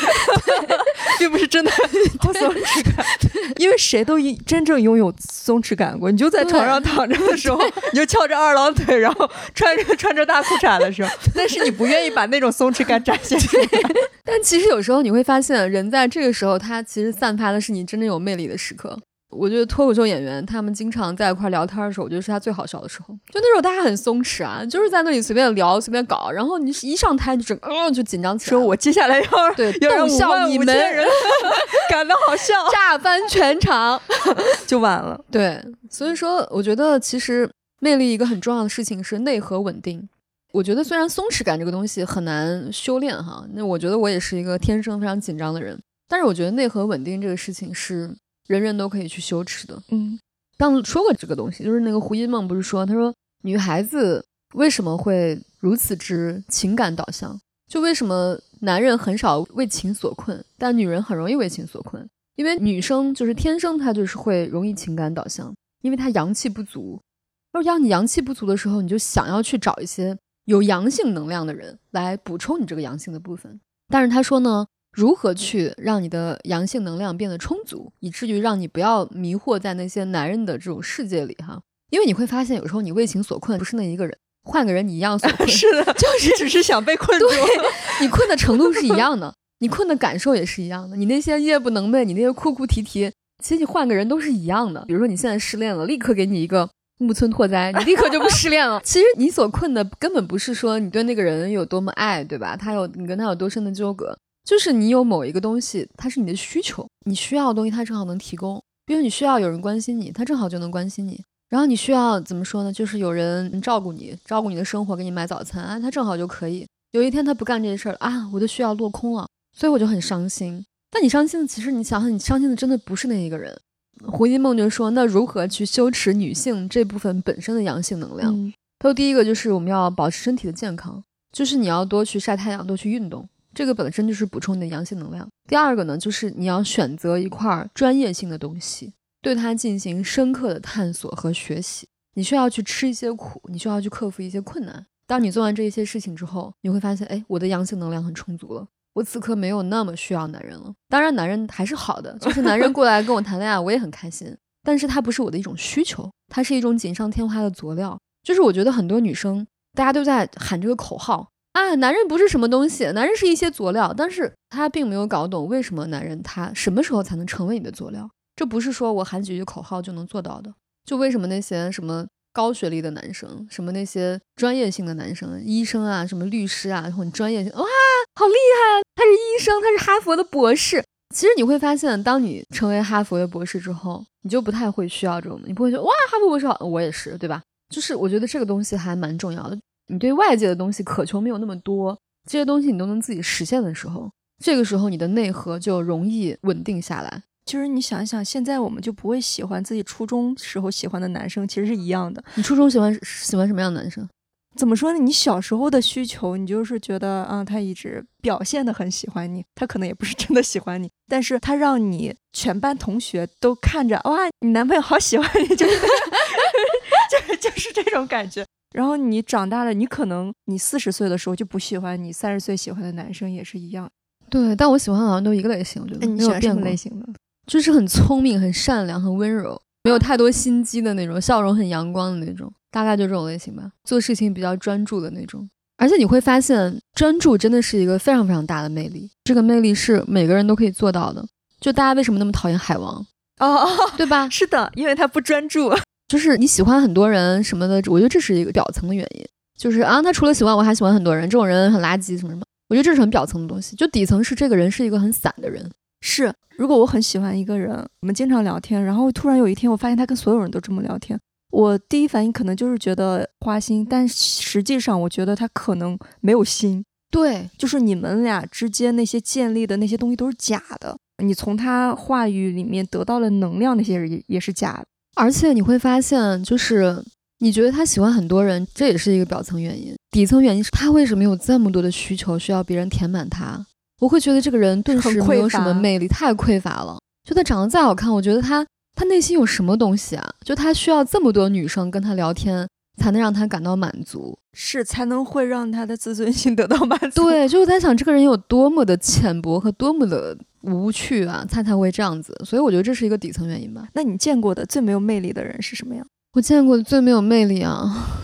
S2: 并不是真的好松弛感。因为谁都真正拥有松弛感过。你就在床上躺着的时候，你就翘着二郎腿，然后穿着穿着大裤衩的时候，但是你不愿意把那种松弛感展现出来。
S1: 但其实有时候你会发现，人在这个时候，他其实散发的是你真正有魅力的时刻。我觉得脱口秀演员他们经常在一块聊天的时候，我觉得是他最好笑的时候。就那时候大家很松弛啊，就是在那里随便聊、随便搞，然后你一上台就整嗯就紧张起来。
S2: 说我接下来要
S1: 对
S2: 要让
S1: 五万
S2: 五千人 感到好笑，
S1: 炸翻全场
S2: 就完了。
S1: 对，所以说我觉得其实魅力一个很重要的事情是内核稳定。我觉得虽然松弛感这个东西很难修炼哈，那我觉得我也是一个天生非常紧张的人。但是我觉得内核稳定这个事情是人人都可以去羞耻的。
S2: 嗯
S1: 刚说过这个东西，就是那个胡一梦不是说，他说女孩子为什么会如此之情感导向？就为什么男人很少为情所困，但女人很容易为情所困？因为女生就是天生她就是会容易情感导向，因为她阳气不足。而当你阳气不足的时候，你就想要去找一些有阳性能量的人来补充你这个阳性的部分。但是他说呢，如何去让你的阳性能量变得充足，以至于让你不要迷惑在那些男人的这种世界里哈？因为你会发现，有时候你为情所困不是那一个人，换个人你一样所 困。
S2: 是的，
S1: 就是
S2: 只是想被困住。
S1: 你困的程度是一样的，你困的感受也是一样的。你那些夜不能寐，你那些哭哭啼啼，其实你换个人都是一样的。比如说你现在失恋了，立刻给你一个木村拓哉，你立刻就不失恋了。其实你所困的根本不是说你对那个人有多么爱，对吧？他有你跟他有多深的纠葛，就是你有某一个东西，它是你的需求，你需要的东西，它正好能提供。比如你需要有人关心你，他正好就能关心你。然后你需要怎么说呢？就是有人照顾你，照顾你的生活，给你买早餐啊，他正好就可以。有一天他不干这些事儿啊，我的需要落空了，所以我就很伤心。但你伤心的，其实你想想，你伤心的真的不是那一个人。胡一梦就说：“那如何去羞耻女性这部分本身的阳性能量？”
S2: 嗯
S1: 他说：“第一个就是我们要保持身体的健康，就是你要多去晒太阳，多去运动，这个本身就是补充你的阳性能量。第二个呢，就是你要选择一块专业性的东西，对它进行深刻的探索和学习。你需要去吃一些苦，你需要去克服一些困难。当你做完这一些事情之后，你会发现，哎，我的阳性能量很充足了。”我此刻没有那么需要男人了，当然男人还是好的，就是男人过来跟我谈恋爱，我也很开心。但是它不是我的一种需求，它是一种锦上添花的佐料。就是我觉得很多女生，大家都在喊这个口号啊，男人不是什么东西，男人是一些佐料。但是他并没有搞懂为什么男人他什么时候才能成为你的佐料，这不是说我喊几句口号就能做到的。就为什么那些什么高学历的男生，什么那些专业性的男生，医生啊，什么律师啊，很专业性，哇，好厉害啊！他是医生，他是哈佛的博士。其实你会发现，当你成为哈佛的博士之后，你就不太会需要这种，你不会说哇，哈佛博士好，我也是，对吧？就是我觉得这个东西还蛮重要的。你对外界的东西渴求没有那么多，这些东西你都能自己实现的时候，这个时候你的内核就容易稳定下来。
S2: 其实你想一想，现在我们就不会喜欢自己初中时候喜欢的男生，其实是一样的。
S1: 你初中喜欢喜欢什么样的男生？
S2: 怎么说呢？你小时候的需求，你就是觉得啊，他一直表现的很喜欢你，他可能也不是真的喜欢你，但是他让你全班同学都看着，哇，你男朋友好喜欢你，就是 就是就是这种感觉。然后你长大了，你可能你四十岁的时候就不喜欢你三十岁喜欢的男生，也是一样。
S1: 对，但我喜欢好像都一个类型，我觉得没有变过
S2: 类。型的？
S1: 就是很聪明、很善良、很温柔，没有太多心机的那种，笑容很阳光的那种，大概就这种类型吧。做事情比较专注的那种，而且你会发现，专注真的是一个非常非常大的魅力。这个魅力是每个人都可以做到的。就大家为什么那么讨厌海王，
S2: 哦哦，
S1: 对吧？
S2: 是的，因为他不专注。
S1: 就是你喜欢很多人什么的，我觉得这是一个表层的原因。就是啊，他除了喜欢我，还喜欢很多人，这种人很垃圾，什么什么。我觉得这是很表层的东西。就底层是这个人是一个很散的人，
S2: 是，如果我很喜欢一个人，我们经常聊天，然后突然有一天我发现他跟所有人都这么聊天，我第一反应可能就是觉得花心，但实际上我觉得他可能没有心，
S1: 对，
S2: 就是你们俩之间那些建立的那些东西都是假的，你从他话语里面得到了能量，那些人也也是假的。
S1: 而且你会发现，就是你觉得他喜欢很多人，这也是一个表层原因。底层原因是他为什么有这么多的需求需要别人填满他？我会觉得这个人顿时没有什么魅力，太匮乏了。就他长得再好看，我觉得他他内心有什么东西啊？就他需要这么多女生跟他聊天，才能让他感到满足。
S2: 是才能会让他的自尊心得到满足。，
S1: 对，就我在想这个人有多么的浅薄和多么的无趣啊，他才会这样子。所以我觉得这是一个底层原因吧。
S2: 那你见过的最没有魅力的人是什么样？
S1: 我见过的最没有魅力啊，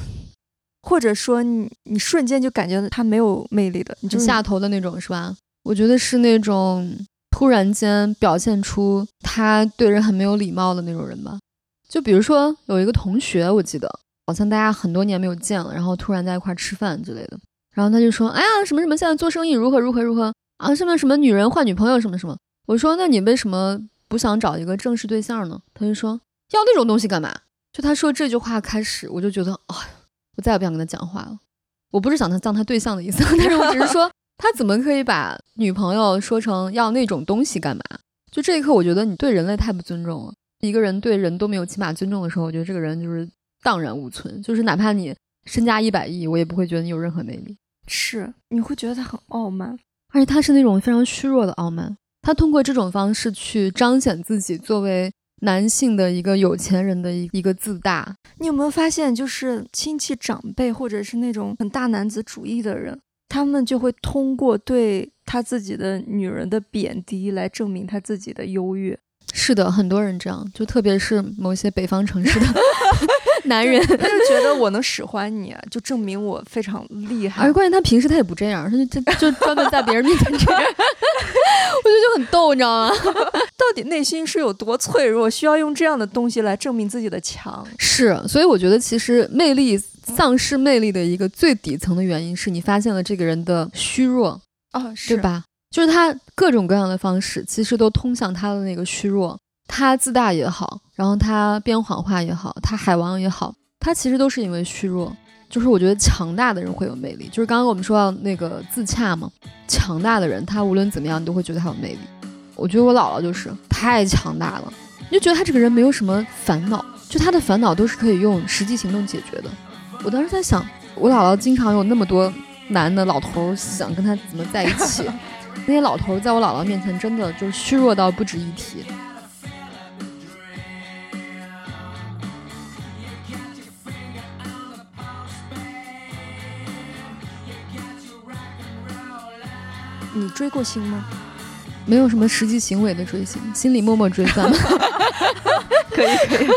S2: 或者说你你瞬间就感觉他没有魅力的，你就
S1: 就是下头的那种是吧？我觉得是那种突然间表现出他对人很没有礼貌的那种人吧。就比如说有一个同学，我记得好像大家很多年没有见了，然后突然在一块儿吃饭之类的，然后他就说：“哎呀，什么什么，现在做生意如何如何如何啊？什么什么女人换女朋友什么什么。”我说：“那你为什么不想找一个正式对象呢？”他就说：“要那种东西干嘛？”就他说这句话开始，我就觉得，哎，我再也不想跟他讲话了。我不是想他当他对象的意思，但是我只是说，他怎么可以把女朋友说成要那种东西干嘛？就这一刻，我觉得你对人类太不尊重了。一个人对人都没有起码尊重的时候，我觉得这个人就是荡然无存。就是哪怕你身家一百亿，我也不会觉得你有任何魅力。
S2: 是，你会觉得他很傲慢，
S1: 而且他是那种非常虚弱的傲慢。他通过这种方式去彰显自己作为男性的一个有钱人的一一个自大。
S2: 你有没有发现，就是亲戚长辈或者是那种很大男子主义的人，他们就会通过对他自己的女人的贬低来证明他自己的优越。
S1: 是的，很多人这样，就特别是某些北方城市的 男人，
S2: 他就觉得我能使唤你，就证明我非常厉害。
S1: 而关键他平时他也不这样，他就就就专门在别人面前这样，我觉得就很逗，你知道吗？
S2: 到底内心是有多脆弱，需要用这样的东西来证明自己的强？
S1: 是，所以我觉得其实魅力丧失魅力的一个最底层的原因是你发现了这个人的虚弱
S2: 啊，
S1: 对吧？就是他各种各样的方式，其实都通向他的那个虚弱。他自大也好，然后他编谎话也好，他海王也好，他其实都是因为虚弱。就是我觉得强大的人会有魅力。就是刚刚我们说到那个自洽嘛，强大的人他无论怎么样，你都会觉得他有魅力。我觉得我姥姥就是太强大了，你就觉得他这个人没有什么烦恼，就他的烦恼都是可以用实际行动解决的。我当时在想，我姥姥经常有那么多男的老头想跟他怎么在一起。那些老头在我姥姥面前真的就是虚弱到不值一提。
S2: 你追过星吗？
S1: 没有什么实际行为的追星，心里默默追算吗？
S2: 可以可以，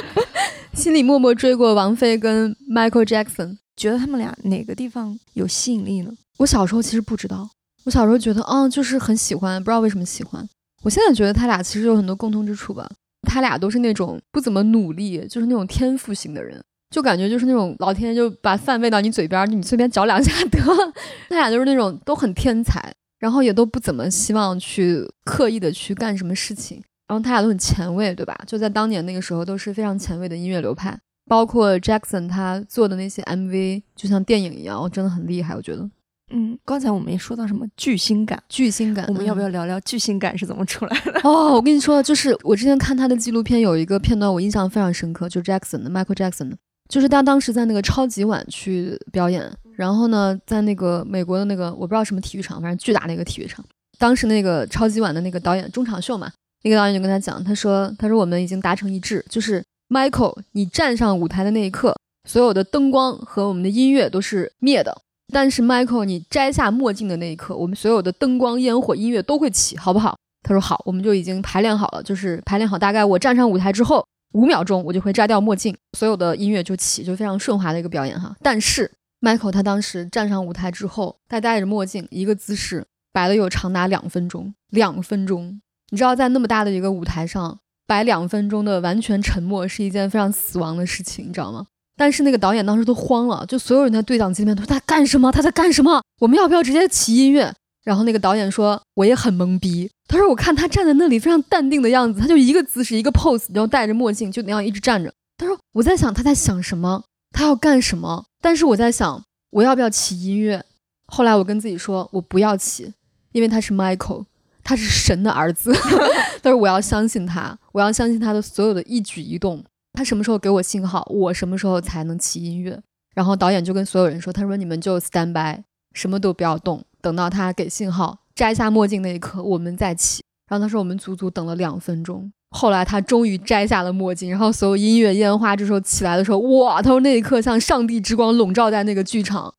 S1: 心里默默追过王菲跟 Michael Jackson，
S2: 觉得他们俩哪个地方有吸引力呢？
S1: 我小时候其实不知道。我小时候觉得，嗯，就是很喜欢，不知道为什么喜欢。我现在觉得他俩其实有很多共通之处吧。他俩都是那种不怎么努力，就是那种天赋型的人，就感觉就是那种老天就把饭喂到你嘴边，你随便嚼两下得。他俩就是那种都很天才，然后也都不怎么希望去刻意的去干什么事情。然后他俩都很前卫，对吧？就在当年那个时候都是非常前卫的音乐流派，包括 Jackson 他做的那些 MV，就像电影一样，真的很厉害，我觉得。
S2: 嗯，刚才我们也说到什么巨星感，
S1: 巨星感，
S2: 我们要不要聊聊巨星感是怎么出来的？
S1: 哦，我跟你说，就是我之前看他的纪录片，有一个片段我印象非常深刻，就是 Jackson 的 Michael Jackson 的，就是他当时在那个超级碗去表演，然后呢，在那个美国的那个我不知道什么体育场，反正巨大的一个体育场，当时那个超级碗的那个导演中场秀嘛，那个导演就跟他讲，他说，他说我们已经达成一致，就是 Michael，你站上舞台的那一刻，所有的灯光和我们的音乐都是灭的。但是，Michael，你摘下墨镜的那一刻，我们所有的灯光、烟火、音乐都会起，好不好？他说好，我们就已经排练好了，就是排练好，大概我站上舞台之后五秒钟，我就会摘掉墨镜，所有的音乐就起，就非常顺滑的一个表演哈。但是，Michael 他当时站上舞台之后，他戴着墨镜，一个姿势摆了有长达两分钟，两分钟。你知道，在那么大的一个舞台上摆两分钟的完全沉默，是一件非常死亡的事情，你知道吗？但是那个导演当时都慌了，就所有人在对讲机里面都说他干什么？他在干什么？我们要不要直接起音乐？然后那个导演说我也很懵逼。他说我看他站在那里非常淡定的样子，他就一个姿势一个 pose，然后戴着墨镜就那样一直站着。他说我在想他在想什么？他要干什么？但是我在想我要不要起音乐？后来我跟自己说我不要起，因为他是 Michael，他是神的儿子。他说我要相信他，我要相信他的所有的一举一动。他什么时候给我信号，我什么时候才能起音乐？然后导演就跟所有人说：“他说你们就 stand by，什么都不要动，等到他给信号，摘下墨镜那一刻，我们再起。”然后他说我们足足等了两分钟。后来他终于摘下了墨镜，然后所有音乐烟花这时候起来的时候，哇！他说那一刻像上帝之光笼罩在那个剧场。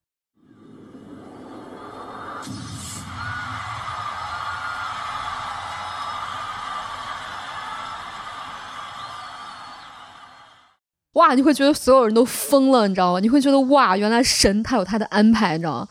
S1: 哇，你会觉得所有人都疯了，你知道吗？你会觉得哇，原来神他有他的安排，你知道吗？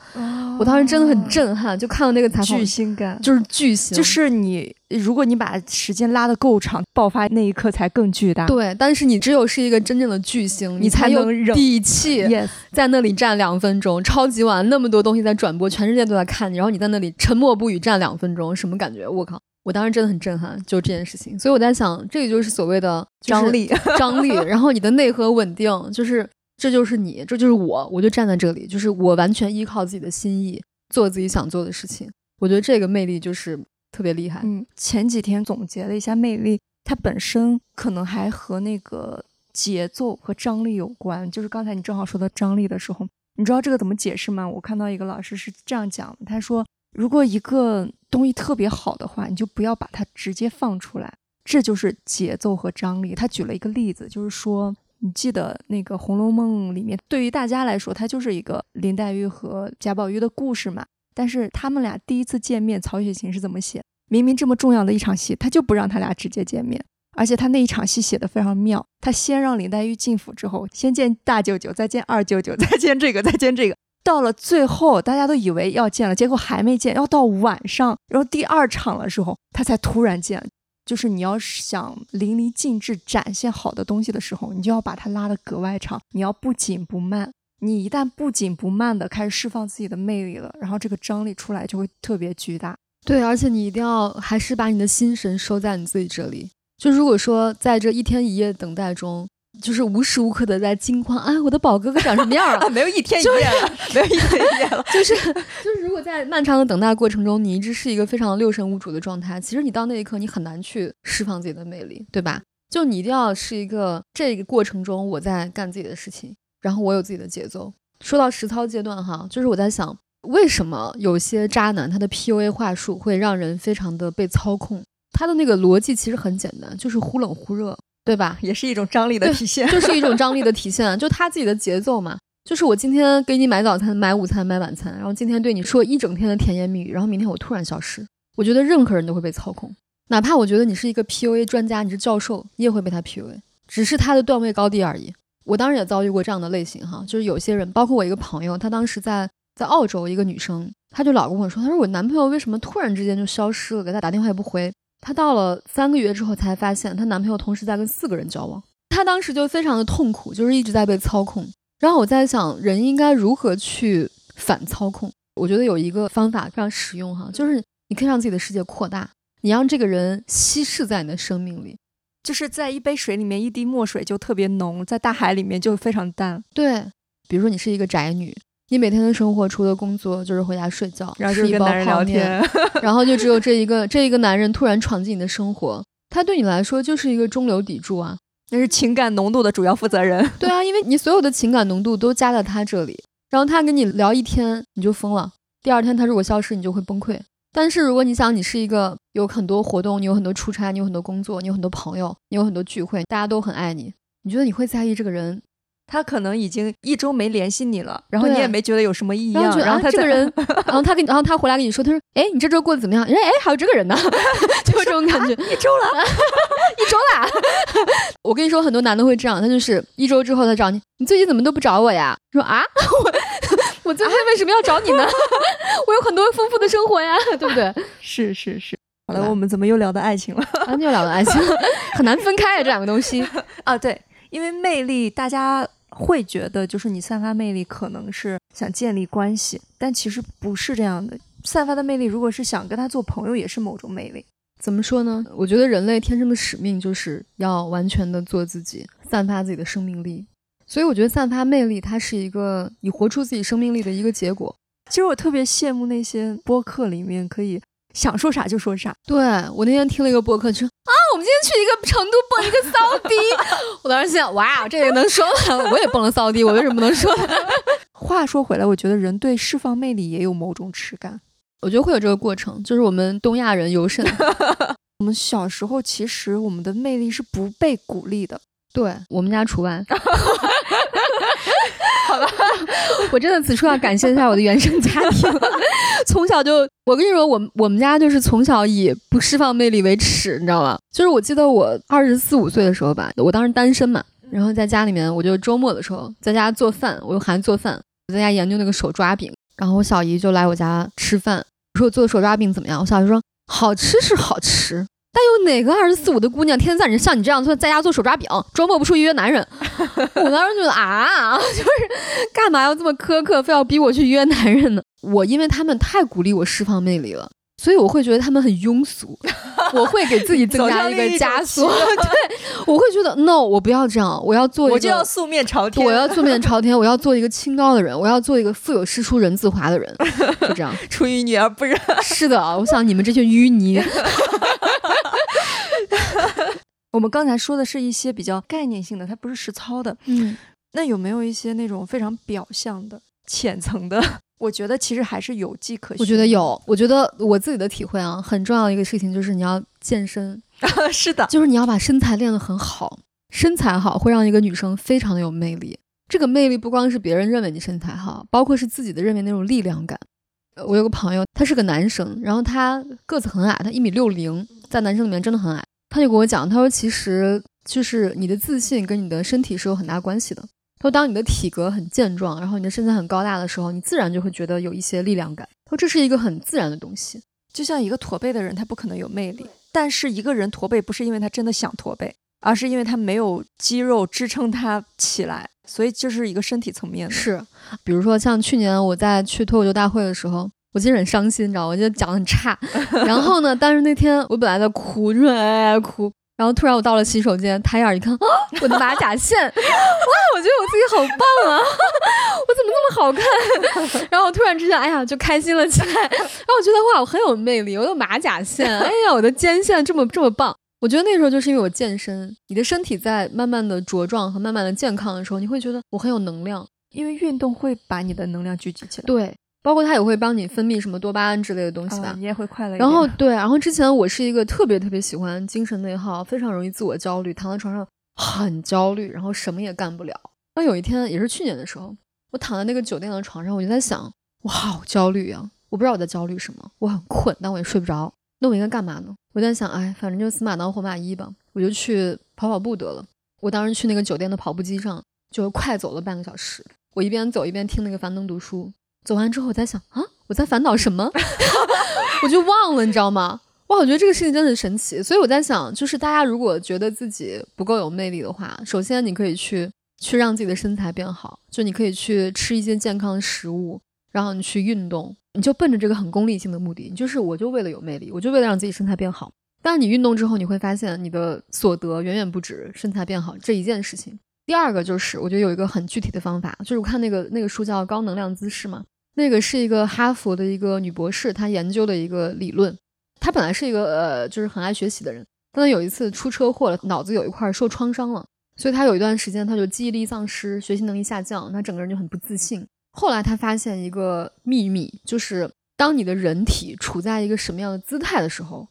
S1: 我当时真的很震撼，就看到那个采访，
S2: 巨星感，
S1: 就是巨星，
S2: 就是你，如果你把时间拉得够长，爆发那一刻才更巨大。
S1: 对，但是你只有是一个真正的巨星，你才
S2: 有
S1: 底气在那里站两分钟。超级晚那么多东西在转播，全世界都在看你，然后你在那里沉默不语站两分钟，什么感觉？我靠！我当时真的很震撼，就这件事情，所以我在想，这个就是所谓的
S2: 张力，
S1: 张力。然后你的内核稳定，就是这就是你，这就是我，我就站在这里，就是我完全依靠自己的心意做自己想做的事情。我觉得这个魅力就是特别厉害。
S2: 嗯，前几天总结了一下魅力，它本身可能还和那个节奏和张力有关。就是刚才你正好说到张力的时候，你知道这个怎么解释吗？我看到一个老师是这样讲的，他说，如果一个东西特别好的话，你就不要把它直接放出来，这就是节奏和张力。他举了一个例子，就是说。你记得那个《红楼梦》里面，对于大家来说，它就是一个林黛玉和贾宝玉的故事嘛。但是他们俩第一次见面，曹雪芹是怎么写？明明这么重要的一场戏，他就不让他俩直接见面。而且他那一场戏写的非常妙，他先让林黛玉进府之后，先见大舅舅，再见二舅舅，再见这个，再见这个。到了最后，大家都以为要见了，结果还没见，要到晚上，然后第二场的时候，他才突然见。就是你要想淋漓尽致展现好的东西的时候，你就要把它拉得格外长。你要不紧不慢，你一旦不紧不慢的开始释放自己的魅力了，然后这个张力出来就会特别巨大。
S1: 对，而且你一定要还是把你的心神收在你自己这里。就如果说在这一天一夜等待中。就是无时无刻的在惊慌，哎，我的宝哥哥长什么样
S2: 啊？没有一天一夜了，没有一天一夜了。
S1: 就是就是，如果在漫长的等待过程中，你一直是一个非常六神无主的状态，其实你到那一刻，你很难去释放自己的魅力，对吧？就你一定要是一个这个过程中我在干自己的事情，然后我有自己的节奏。说到实操阶段哈，就是我在想，为什么有些渣男他的 PUA 话术会让人非常的被操控？他的那个逻辑其实很简单，就是忽冷忽热。对吧？
S2: 也是一种张力的体现，
S1: 就是一种张力的体现，就他自己的节奏嘛。就是我今天给你买早餐、买午餐、买晚餐，然后今天对你说一整天的甜言蜜语，然后明天我突然消失。我觉得任何人都会被操控，哪怕我觉得你是一个 PUA 专家，你是教授，你也会被他 PUA，只是他的段位高低而已。我当时也遭遇过这样的类型哈，就是有些人，包括我一个朋友，她当时在在澳洲，一个女生，她就老跟我说，她说我男朋友为什么突然之间就消失了，给她打电话也不回。她到了三个月之后才发现，她男朋友同时在跟四个人交往。她当时就非常的痛苦，就是一直在被操控。然后我在想，人应该如何去反操控？我觉得有一个方法非常实用哈，就是你可以让自己的世界扩大，你让这个人稀释在你的生命里，
S2: 就是在一杯水里面，一滴墨水就特别浓，在大海里面就非常淡。
S1: 对，比如说你是一个宅女。你每天的生活除了工作就是回家睡觉，
S2: 然后
S1: 跟一包泡面，然后就只有这一个这一个男人突然闯进你的生活，他对你来说就是一个中流砥柱啊，
S2: 那是情感浓度的主要负责人。
S1: 对啊，因为你所有的情感浓度都加在他这里，然后他跟你聊一天你就疯了，第二天他如果消失你就会崩溃。但是如果你想你是一个有很多活动，你有很多出差，你有很多工作，你有很多朋友，你有很多聚会，大家都很爱你，你觉得你会在意这个人？
S2: 他可能已经一周没联系你了，然后你也没觉得有什么异样，
S1: 然后他这个人，然后他跟，然后他回来跟你说，他说，哎，你这周过得怎么样？哎哎，还有这个人呢，就这种感觉，
S2: 一周了，
S1: 一周啦。我跟你说，很多男的会这样，他就是一周之后他找你，你最近怎么都不找我呀？说啊，我我最近为什么要找你呢？我有很多丰富的生活呀，对不对？
S2: 是是是。好了，我们怎么又聊到爱情了？
S1: 又聊到爱情，很难分开啊，这两个东西
S2: 啊，对，因为魅力，大家。会觉得就是你散发魅力，可能是想建立关系，但其实不是这样的。散发的魅力，如果是想跟他做朋友，也是某种魅力。
S1: 怎么说呢？我觉得人类天生的使命就是要完全的做自己，散发自己的生命力。所以我觉得散发魅力，它是一个你活出自己生命力的一个结果。
S2: 其实我特别羡慕那些播客里面可以。想说啥就说啥。
S1: 对我那天听了一个播客，说啊，我们今天去一个成都蹦一个骚迪。我当时心想，哇，这也能说吗？我也蹦了骚迪，我为什么不能说？
S2: 话说回来，我觉得人对释放魅力也有某种耻感。
S1: 我觉得会有这个过程，就是我们东亚人尤甚。
S2: 我们小时候其实我们的魅力是不被鼓励的，
S1: 对我们家除外。好吧，我真的此处要感谢一下我的原生家庭。从小就，我跟你说，我我们家就是从小以不释放魅力为耻，你知道吗？就是我记得我二十四五岁的时候吧，我当时单身嘛，然后在家里面，我就周末的时候在家做饭，我又还做饭，我在家研究那个手抓饼。然后我小姨就来我家吃饭，我说我做的手抓饼怎么样？我小姨说好吃是好吃。但有哪个二十四五的姑娘天天在你像你这样做，在家做手抓饼，周末不出去约男人？我当时觉得啊，就是干嘛要这么苛刻，非要逼我去约男人呢？我因为他们太鼓励我释放魅力了，所以我会觉得他们很庸俗。我会给自己增加一个枷锁。对，我会觉得 no，我不要这样，我要做一个，
S2: 我就要素面朝天，
S1: 我要素面朝天，我要做一个清高的人，我要做一个富有诗书人自华的人，就这样。
S2: 出淤泥而不染。
S1: 是的，我想你们这群淤泥，
S2: 我们刚才说的是一些比较概念性的，它不是实操的。
S1: 嗯，
S2: 那有没有一些那种非常表象的、浅层的？我觉得其实还是有迹可循。
S1: 我觉得有，我觉得我自己的体会啊，很重要的一个事情就是你要健身，
S2: 是的，
S1: 就是你要把身材练得很好，身材好会让一个女生非常的有魅力。这个魅力不光是别人认为你身材好，包括是自己的认为那种力量感。呃我有个朋友，他是个男生，然后他个子很矮，他一米六零，在男生里面真的很矮。他就跟我讲，他说其实就是你的自信跟你的身体是有很大关系的。他说，当你的体格很健壮，然后你的身材很高大的时候，你自然就会觉得有一些力量感。他说这是一个很自然的东西。
S2: 就像一个驼背的人，他不可能有魅力。但是一个人驼背，不是因为他真的想驼背，而是因为他没有肌肉支撑他起来，所以就是一个身体层面的。
S1: 是，比如说像去年我在去脱口秀大会的时候，我其实很伤心，你知道吗？我觉得讲的很差。然后呢，但是那天我本来在哭，就是哎哎哭。然后突然我到了洗手间，抬眼一看，啊，我的马甲线！哇，我觉得我自己好棒啊！我怎么那么好看？然后我突然之间，哎呀，就开心了起来。然后我觉得哇，我很有魅力，我有马甲线，哎呀，我的肩线这么这么棒。我觉得那时候就是因为我健身，你的身体在慢慢的茁壮和慢慢的健康的时候，你会觉得我很有能量。
S2: 因为运动会把你的能量聚集起来，
S1: 对，包括它也会帮你分泌什么多巴胺之类的东西吧。
S2: 啊你也会快乐。
S1: 然后对，然后之前我是一个特别特别喜欢精神内耗，非常容易自我焦虑，躺在床上很焦虑，然后什么也干不了。那有一天也是去年的时候，我躺在那个酒店的床上，我就在想，我好焦虑啊！我不知道我在焦虑什么，我很困，但我也睡不着。那我应该干嘛呢？我在想，哎，反正就死马当活马医吧，我就去跑跑步得了。我当时去那个酒店的跑步机上，就快走了半个小时。我一边走一边听那个樊登读书，走完之后我在想啊，我在烦恼什么？我就忘了，你知道吗？哇，我觉得这个事情真的很神奇。所以我在想，就是大家如果觉得自己不够有魅力的话，首先你可以去去让自己的身材变好，就你可以去吃一些健康的食物，然后你去运动，你就奔着这个很功利性的目的，你就是我就为了有魅力，我就为了让自己身材变好。但是你运动之后，你会发现你的所得远远不止身材变好这一件事情。第二个就是，我觉得有一个很具体的方法，就是我看那个那个书叫《高能量姿势》嘛，那个是一个哈佛的一个女博士，她研究的一个理论。她本来是一个呃，就是很爱学习的人，但她有一次出车祸了，脑子有一块受创伤了，所以她有一段时间她就记忆力丧失，学习能力下降，她整个人就很不自信。后来她发现一个秘密，就是当你的人体处在一个什么样的姿态的时候，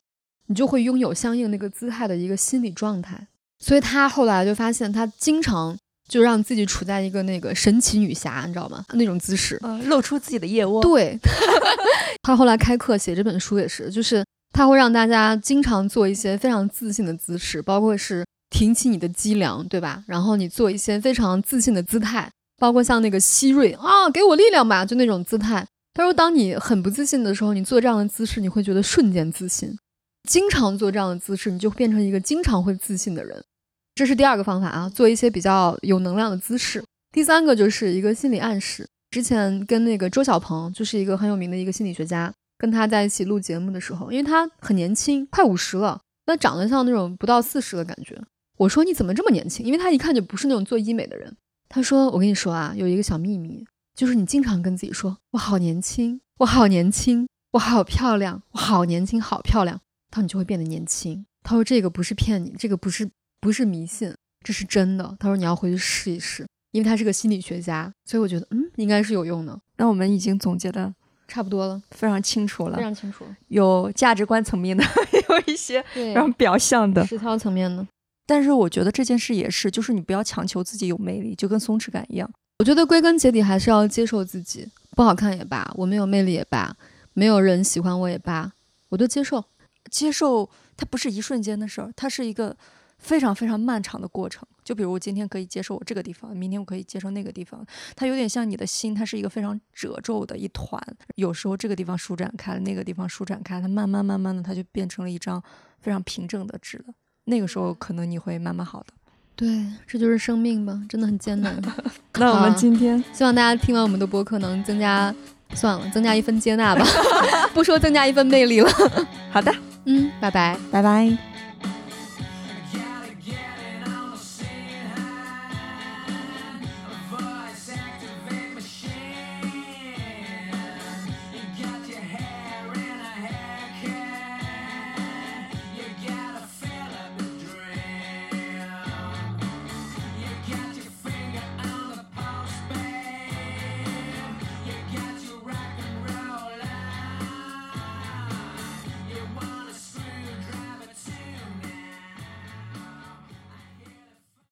S1: 你就会拥有相应那个姿态的一个心理状态。所以她后来就发现，她经常就让自己处在一个那个神奇女侠，你知道吗？那种姿势。
S2: 呃，露出自己的腋窝。
S1: 对，他后来开课写这本书也是，就是他会让大家经常做一些非常自信的姿势，包括是挺起你的脊梁，对吧？然后你做一些非常自信的姿态，包括像那个希瑞啊，给我力量吧，就那种姿态。他说，当你很不自信的时候，你做这样的姿势，你会觉得瞬间自信。经常做这样的姿势，你就变成一个经常会自信的人。这是第二个方法啊，做一些比较有能量的姿势。第三个就是一个心理暗示。之前跟那个周小鹏，就是一个很有名的一个心理学家，跟他在一起录节目的时候，因为他很年轻，快五十了，那长得像那种不到四十的感觉。我说你怎么这么年轻？因为他一看就不是那种做医美的人。他说我跟你说啊，有一个小秘密，就是你经常跟自己说我好年轻，我好年轻，我好漂亮，我好年轻，好漂亮，他你就会变得年轻。他说这个不是骗你，这个不是不是迷信，这是真的。他说你要回去试一试。因为他是个心理学家，所以我觉得嗯应该是有用的。
S2: 那我们已经总结的
S1: 差不多了，
S2: 非常清楚了，
S1: 非常清楚。
S2: 有价值观层面的，有一些
S1: 对
S2: 非常表象的。
S1: 实操层面的。
S2: 但是我觉得这件事也是，就是你不要强求自己有魅力，就跟松弛感一样。
S1: 我觉得归根结底还是要接受自己，不好看也罢，我没有魅力也罢，没有人喜欢我也罢，我都接受。
S2: 接受它不是一瞬间的事儿，它是一个非常非常漫长的过程。就比如我今天可以接受我这个地方，明天我可以接受那个地方，它有点像你的心，它是一个非常褶皱的一团。有时候这个地方舒展开了，那个地方舒展开，它慢慢慢慢的，它就变成了一张非常平整的纸了。那个时候可能你会慢慢好的。
S1: 对，这就是生命吧，真的很艰难。
S2: 那我们今天
S1: 希望大家听完我们的播客能增加，算了，增加一份接纳吧，不说增加一份魅力了。
S2: 好的，
S1: 嗯，拜拜。
S2: 拜拜。